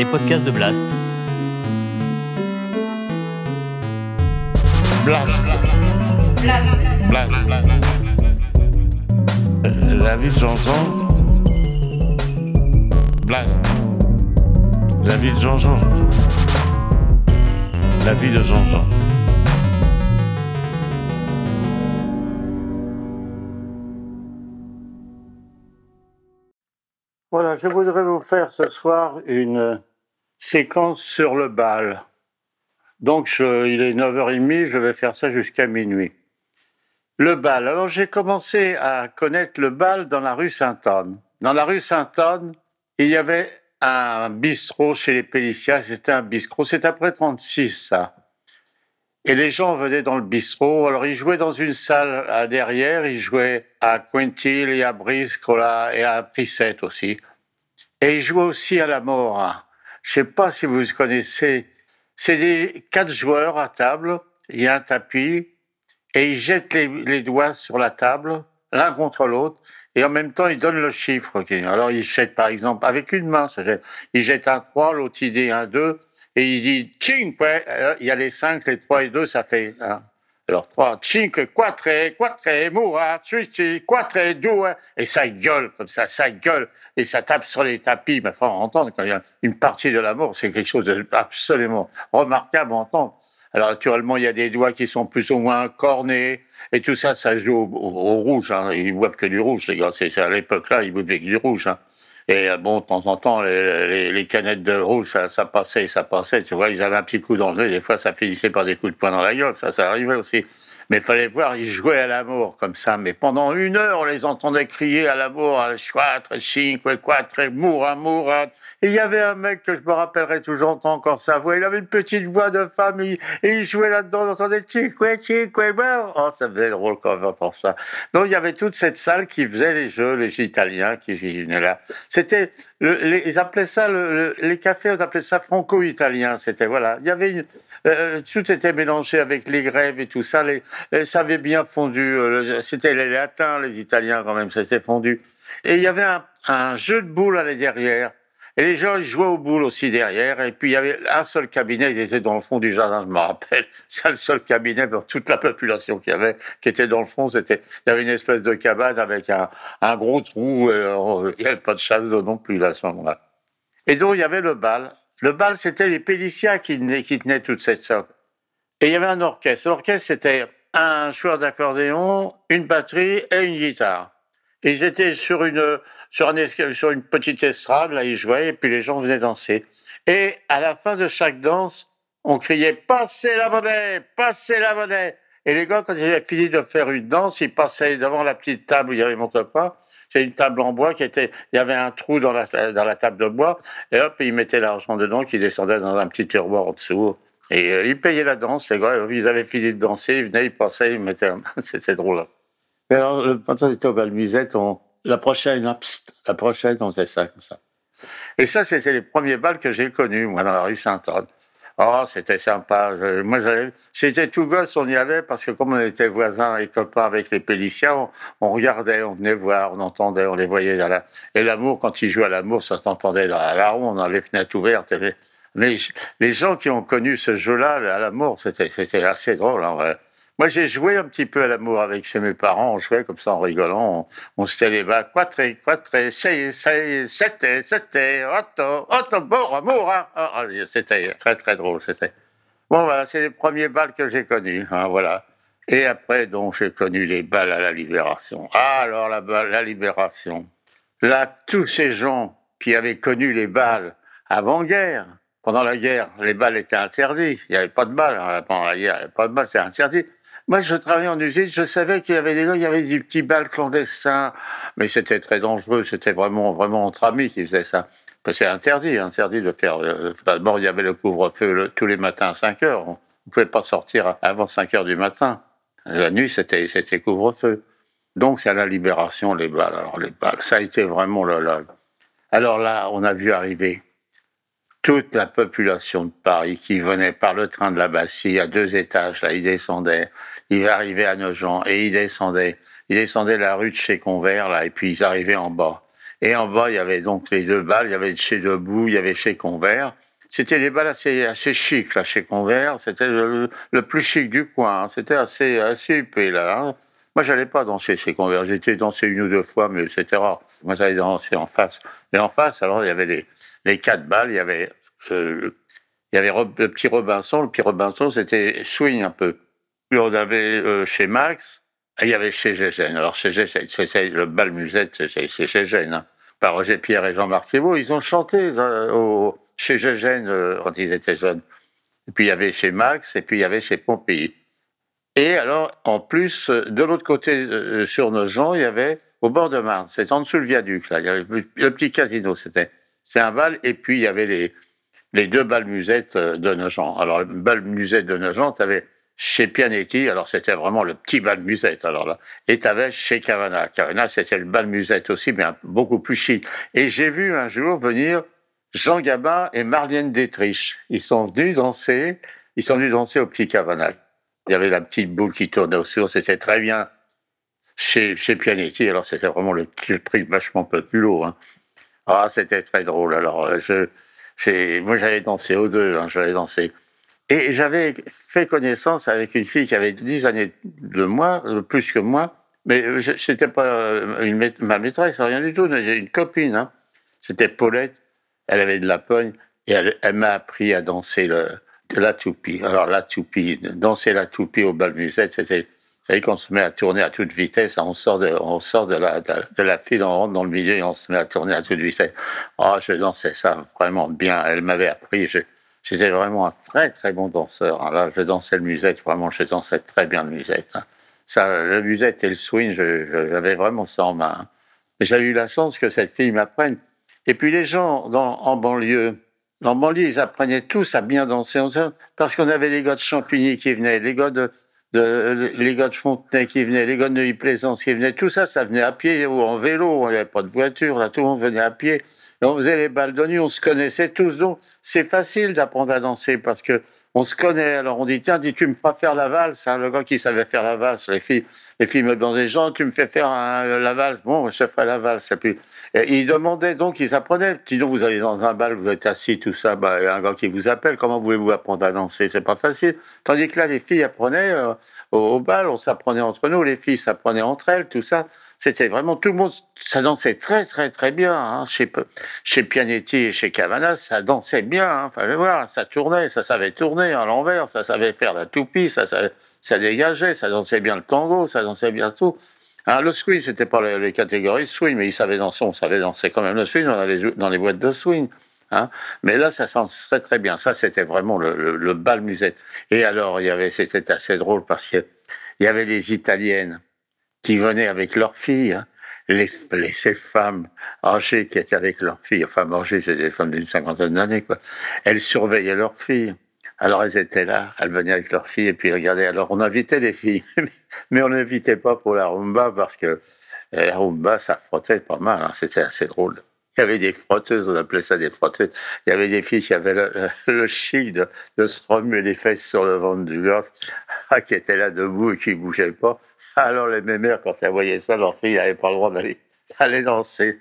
les podcasts de Blast. Blast. Blast. Blast. La vie de Jean-Jean. Blast. La vie de Jean-Jean. La vie de Jean-Jean. Voilà, je voudrais vous faire ce soir une séquence sur le bal. Donc, je- il est 9h30, je vais faire ça jusqu'à minuit. Le bal. Alors, j'ai commencé à connaître le bal dans la rue Sainte-Anne. Dans la rue Sainte-Anne, il y avait un bistrot chez les Pélicias. C'était un bistrot. C'est après 36, ça. Et les gens venaient dans le bistrot. Alors, ils jouaient dans une salle à derrière. Ils jouaient à Quintil et à Briscola et à Prissette aussi. Et ils jouaient aussi à la mort. Je sais pas si vous connaissez. C'est des quatre joueurs à table. Il y a un tapis et ils jettent les, doigts sur la table, l'un contre l'autre, et en même temps ils donnent le chiffre. Alors ils jettent par exemple avec une main, ça jette. il jette un 3, l'autre il dit un 2, et il dit cinque, euh, il y a les 5, les 3 et 2, ça fait. Alors 3, cinque, quatre, quatre, moura, suici, quatre, deux, et ça gueule comme ça, ça gueule, et ça tape sur les tapis. Mais faut entendre quand il y a une partie de l'amour, c'est quelque chose d'absolument remarquable à entendre. Alors naturellement, il y a des doigts qui sont plus ou moins cornés et tout ça, ça joue au, rouge. Hein. Ils boivent que du rouge, les gars. C'est à l'époque-là, ils buvaient que du rouge. Hein. Et euh, bon, de temps en temps, les, les, les canettes de rouge, ça, ça passait, ça passait. Tu vois, ils avaient un petit coup dans le nez. Des fois, ça finissait par des coups de poing dans la gueule. Ça, ça arrivait aussi. Mais il fallait voir, ils jouaient à l'amour comme ça. Mais pendant une heure, on les entendait crier à l'amour, à quatre, cinq, quatre, moura, moura. Et il y avait un mec que je me rappellerai toujours, encore sa voix. Il avait une petite voix de femme et, il jouait là-dedans. On entendait cinque, cinque, moura. Oh, ça faisait drôle quand on entend ça. Donc il y avait toute cette salle qui faisait les jeux, les Italiens qui venaient là. C'était, le- les, ils appelaient ça, le- le- les cafés, on appelait ça franco-italien. C'était voilà. Il y avait une, euh, tout était mélangé avec les grèves et tout ça. Les, ça avait bien fondu. euh, C'était les latins, les Italiens quand même, ça s'était fondu. Et il y avait un, un jeu de boules à derrière. Et les gens jouaient aux boules aussi derrière. Et puis il y avait un seul cabinet, il était dans le fond du jardin, je me rappelle. C'est le seul cabinet pour toute la population avait, qui était dans le fond. C'était, il y avait une espèce de cabane avec un, gros trou. euh, il n'y avait pas de chasse non plus là, à ce moment-là. Et donc il y avait le bal. Le bal, c'était les Pélicias qui qui tenaient toute cette sorte. Et il y avait un orchestre. L'orchestre, c'était un joueur d'accordéon, une batterie et une guitare. Ils étaient sur une, sur, un sur une petite estrade, là, ils jouaient, et puis les gens venaient danser. Et à la fin de chaque danse, on criait « Passez la monnaie! Passez la monnaie !» Et les gars, quand ils avaient fini de faire une danse, ils passaient devant la petite table où il y avait mon copain. C'est une table en bois qui était, il y avait un trou dans la, dans la table de bois, et hop, ils mettaient l'argent dedans, qui descendait dans un petit tiroir en dessous. Et euh, ils payaient la danse, les gars, ils avaient fini de danser, ils venaient, ils passaient, ils mettaient, c'était drôle. Mais alors, quand on était au Balmisette, on, la prochaine, hein, on faisait ça, comme ça. Et ça, c'était les premiers bals que j'ai connus, moi, dans la rue Sainte-Anne. Oh, c'était sympa. Je- moi, j'étais tout gosse, on y allait, parce que comme on était voisins et copains avec les Péliciens, on, regardait, on venait voir, on entendait, on les voyait dans la, et l'amour, quand ils jouaient à l'amour, ça s'entendait dans la, la ronde, dans les fenêtres ouvertes. Les, les, gens qui ont connu ce jeu-là, à l'amour, c'était, assez drôle, en vrai. Moi, j'ai joué un petit peu à l'amour avec chez mes parents. On jouait comme ça en rigolant. On, se les bas. Quatre, quatre, sei, sei, sept, sept, otto, otto, bon, amour. Ah, ah, C'était très, très drôle. C'était. Bon, voilà, c'est les premiers balles que j'ai connus. hein, voilà. Et après, donc, j'ai connu les balles à la Libération. Ah, alors, la, la Libération. Là, tous ces gens qui avaient connu les balles avant-guerre, pendant la guerre, les balles étaient interdits. Il n'y avait pas de balles. hein, Pendant la guerre, il n'y avait pas de balles, c'est interdit. Moi, je travaillais en usine, je savais qu'il y avait des gars, il y avait des petits balles clandestins, mais c'était très dangereux, c'était vraiment, vraiment entre amis qui faisaient ça. C'est interdit, interdit de faire. euh, D'abord, il y avait le couvre-feu tous les matins à 5 heures. On ne pouvait pas sortir avant 5 heures du matin. La nuit, c'était, c'était couvre-feu. Donc, c'est à la libération, les balles. Alors, les balles, ça a été vraiment le. le- Alors là, on a vu arriver toute la population de Paris qui venait par le train de la Bastille à deux étages, là, ils descendaient, ils arrivaient à Nogent et ils descendaient, ils descendaient la rue de chez Convert, là, et puis ils arrivaient en bas. Et en bas, il y avait donc les deux balles. Il y avait chez Debout, il y avait chez Convert. C'était des balles assez, assez chic, là, chez Convert. C'était le, plus chic du coin. Hein. C'était assez, assez huppé, là. Hein. Moi, j'allais pas danser chez Convert. J'étais dansé une ou deux fois, mais c'était rare. Moi, j'allais danser en face. Et en face, alors, il y avait les, les quatre balles. Il y avait, euh, il y avait le petit Robinson. Le petit Robinson, c'était swing un peu. Puis on avait euh, chez Max, et il y avait chez Gégène. Alors, chez Gégène, c'est le bal musette, c'est chez Gégène. Hein. Par Roger Pierre et Jean-Marc Thibault, ils ont chanté euh, chez Gégène quand ils étaient jeunes. Et puis, il y avait chez Max, et puis il y avait chez Pompéi. Et alors, en plus, de l'autre côté, sur nos gens, il y avait au bord de Marne, c'est en dessous le viaduc, là, il y avait le petit casino, c'était. C'est un bal, et puis il y avait les, les deux balles musettes de Nogent. Alors, le bal musette de Nogent, tu avais chez Pianetti, alors c'était vraiment le petit bal musette, alors là. Et t'avais chez Cavana. Cavana, c'était le bal musette aussi, mais beaucoup plus chic. Et j'ai vu un jour venir Jean Gabin et Marlène Détriche. Ils sont venus danser, ils sont venus danser au petit Cavana. Il y avait la petite boule qui tournait au-dessus, c'était très bien chez, chez Pianetti, alors c'était vraiment le, truc vachement lourd. Hein. Ah, c'était très drôle. Alors, euh, je, moi, j'avais dansé aux deux, hein, j'avais dansé. Et j'avais fait connaissance avec une fille qui avait 10 années de moi, euh, plus que moi, mais euh, c'était pas une, ma maîtresse, rien du tout, une copine. Hein. C'était Paulette, elle avait de la pogne, et elle, m'a appris à danser le, la toupie. Alors la toupie, danser la toupie au bal musette, c'était savez qu'on se met à tourner à toute vitesse, on sort de, on sort de la, de, la file, on rentre dans le milieu et on se met à tourner à toute vitesse. Oh, je dansais ça vraiment bien. Elle m'avait appris. J'étais vraiment un très très bon danseur. Hein. Là, je dansais le musette, vraiment, je dansais très bien le musette. Hein. Ça, le musette et le swing, j'avais vraiment ça en main. Hein. J'ai eu la chance que cette fille m'apprenne. Et puis les gens dans, en banlieue, banlieue, ils apprenaient tous à bien danser, parce qu'on avait les gars de Champigny qui venaient, les gars de, de, les gars de Fontenay qui venaient, les gars de Neuilly-Plaisance qui venaient, tout ça, ça venait à pied ou en vélo, il n'y avait pas de voiture, là, tout le monde venait à pied on faisait les balles de nuit, on se connaissait tous. Donc, c'est facile d'apprendre à danser parce que on se connaît. Alors, on dit, tiens, dis, tu me feras faire la valse. Hein, le gars qui savait faire la valse, les filles, les filles me demandaient, Jean, tu me fais faire la valse? Bon, je te ferai la valse. Et puis, ils demandaient, donc, ils apprenaient. Sinon, vous allez dans un bal, vous êtes assis, tout ça, bah, y a un gars qui vous appelle. Comment voulez-vous apprendre à danser? C'est pas facile. Tandis que là, les filles apprenaient euh, au, bal, on s'apprenait entre nous, les filles s'apprenaient entre elles, tout ça. C'était vraiment tout le monde, ça dansait très très très bien. Hein. Chez, chez Pianetti et chez Cavana, ça dansait bien. Hein. Fallait voir, ça tournait, ça savait tourner à l'envers, ça savait faire la toupie, ça, ça, dégageait, ça dansait bien le tango, ça dansait bien tout. Hein, le swing, c'était pas les, catégories swing, mais ils savaient danser, on savait danser quand même le swing dans les, dans les boîtes de swing. Hein. Mais là, ça sent très très bien. Ça, c'était vraiment le, le, bal musette. Et alors, il y avait, c'était assez drôle parce que il y avait des Italiennes qui venaient avec leurs filles, hein. les, les, ces femmes âgées qui étaient avec leurs filles, enfin âgées, c'était des femmes d'une cinquantaine d'années, quoi. Elles surveillaient leurs filles. Alors elles étaient là, elles venaient avec leurs filles et puis regardaient. Alors on invitait les filles, mais on n'invitait pas pour la rumba parce que euh, la rumba ça frottait pas mal, hein. c'était assez drôle. Il y avait des frotteuses, on appelait ça des frotteuses. Il y avait des filles qui avaient le, chic de, se remuer les fesses sur le ventre du gars, qui étaient là debout et qui bougeaient pas. Alors les mémères, quand elles voyaient ça, leurs filles n'avaient pas le droit d'aller aller danser.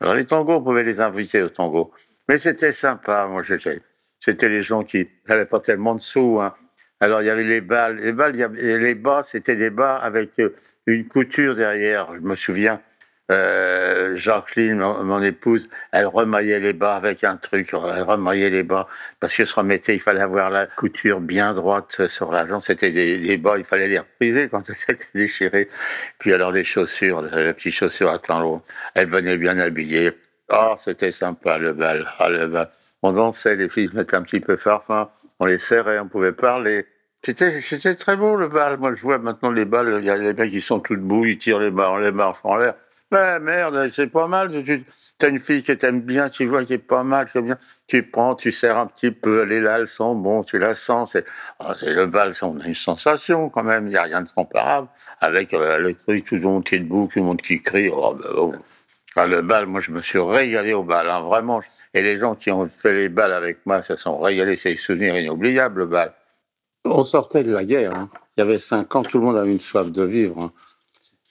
Alors les tangos, on pouvait les inviter au tango. Mais c'était sympa, moi C'était les gens qui n'avaient pas tellement de sous. Hein. Alors il y avait les balles. Les balles, les bas, c'était des bas avec euh, une couture derrière. Je me souviens euh, Jacqueline, mon, épouse, elle remaillait les bas avec un truc, elle remaillait les bas parce que se remettait, il fallait avoir la couture bien droite sur la jambe. C'était des, bas, il fallait les repriser quand c'était déchiré. Puis alors les chaussures, les petites chaussures à temps elle venait bien habillée. Ah, c'était sympa le bal. Ah, le bal. On dansait, les filles se mettaient un petit peu farfin, on les serrait, on pouvait parler. C'était, très beau le bal. Moi, je vois maintenant les balles, il y a des mecs qui sont tout debout, ils tirent les balles, les marches en l'air. Ben merde, c'est pas mal. Tu as une fille qui t'aime bien, tu vois qui est pas mal, c'est bien. Tu prends, tu serres un petit peu, elle est là, elle bon, tu la sens. C'est ah, le bal, on a une sensation quand même. Il n'y a rien de comparable avec euh, le truc, tout le monde qui est debout, tout le monde qui crie. Oh, ben, oh. Ah, le bal, moi, je me suis régalé au bal, hein, vraiment. Et les gens qui ont fait les balles avec moi, ça sont régalés. C'est des souvenirs inoubliables, le bal. On sortait de la guerre. Hein. Il y avait cinq ans, tout le monde avait une soif de vivre. Hein.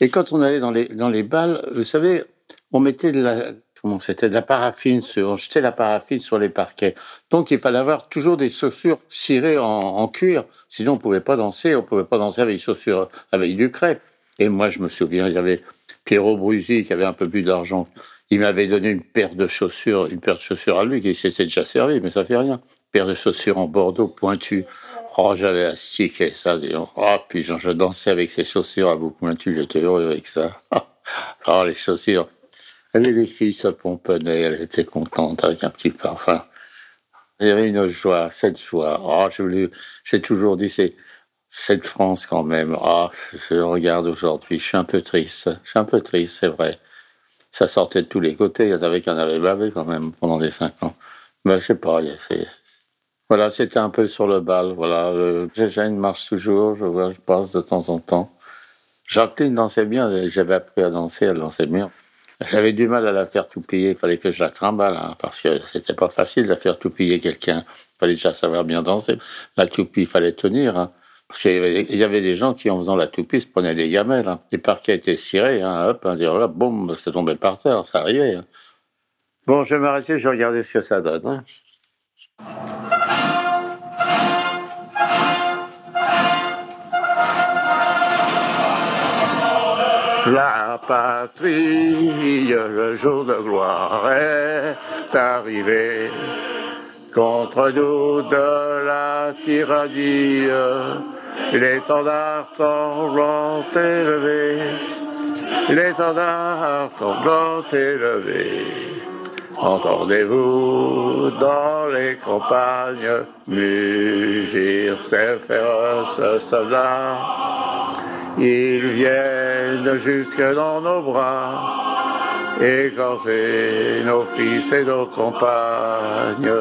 Et quand on allait dans les, dans les balles, vous savez, on mettait de la, comment c'était, de la paraffine sur, on jetait la paraffine sur les parquets. Donc il fallait avoir toujours des chaussures cirées en, cuir, sinon on pouvait pas danser, on pouvait pas danser avec des chaussures avec du crêpe. Et moi, je me souviens, il y avait Pierrot Bruzy qui avait un peu plus d'argent. Il m'avait donné une paire de chaussures, une paire de chaussures à lui qui s'était déjà servi, mais ça fait rien. Une paire de chaussures en bordeaux pointues. Oh, j'avais astiqué ça. Oh, puis je dansais avec ces chaussures à bout pointu. J'étais heureux avec ça. oh, les chaussures. Et les filles se pomponnaient. Elles étaient contentes avec un petit parfum. J'avais une joie, cette joie. Oh, j'ai toujours dit, c'est cette France quand même. Ah, je regarde aujourd'hui. Je suis un peu triste. Je suis un peu triste, c'est vrai. Ça sortait de tous les côtés. Il y en avait qui en avaient bavé quand même pendant les cinq ans. Mais je sais pas. Voilà, c'était un peu sur le bal. Voilà, une marche toujours. Je, vois, je passe de temps en temps. Jacqueline dansait bien. J'avais appris à danser. Elle dansait bien. J'avais du mal à la faire tout payer. Il fallait que je la trimballe, hein, parce que c'était pas facile de faire tout payer quelqu'un. Il fallait déjà savoir bien danser. La toupie, il fallait tenir. Hein. Parce qu'il y, avait des gens qui, en faisant la toupie, se prenaient des gamelles. Hein. Les parquets étaient cirés, hop, dire là, boum, c'est tombé par terre, ça arrivait. Bon, je vais m'arrêter, je vais regarder ce que ça donne. La patrie, le jour de gloire est arrivé. Contre nous de la tyrannie, L'étendard semblant élevé, l'étendard semblant élevé. Entendez-vous dans les campagnes mugir ces féroces soldats Ils viennent jusque dans nos bras, égorger nos fils et nos compagnes,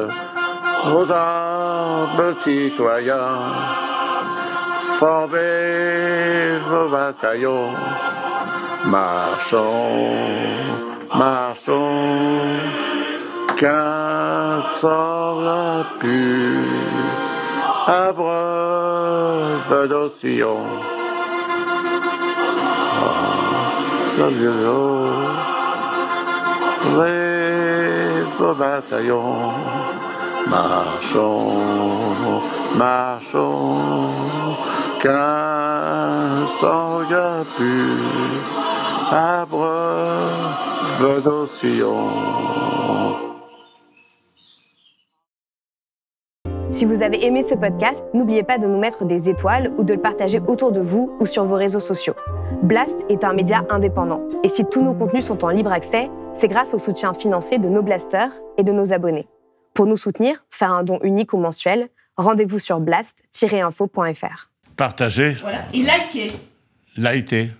aux armes citoyens formez vos bataillons. Marchons, marchons, qu'un la pure, abreuve d'ocillons. Salut, vos bataillons, marchons, marchons, qu'un Si vous avez aimé ce podcast, n'oubliez pas de nous mettre des étoiles ou de le partager autour de vous ou sur vos réseaux sociaux. Blast est un média indépendant et si tous nos contenus sont en libre accès, c'est grâce au soutien financier de nos blasters et de nos abonnés. Pour nous soutenir, faire un don unique ou mensuel, rendez-vous sur blast-info.fr. Partagez. Voilà. Et likez. Likez.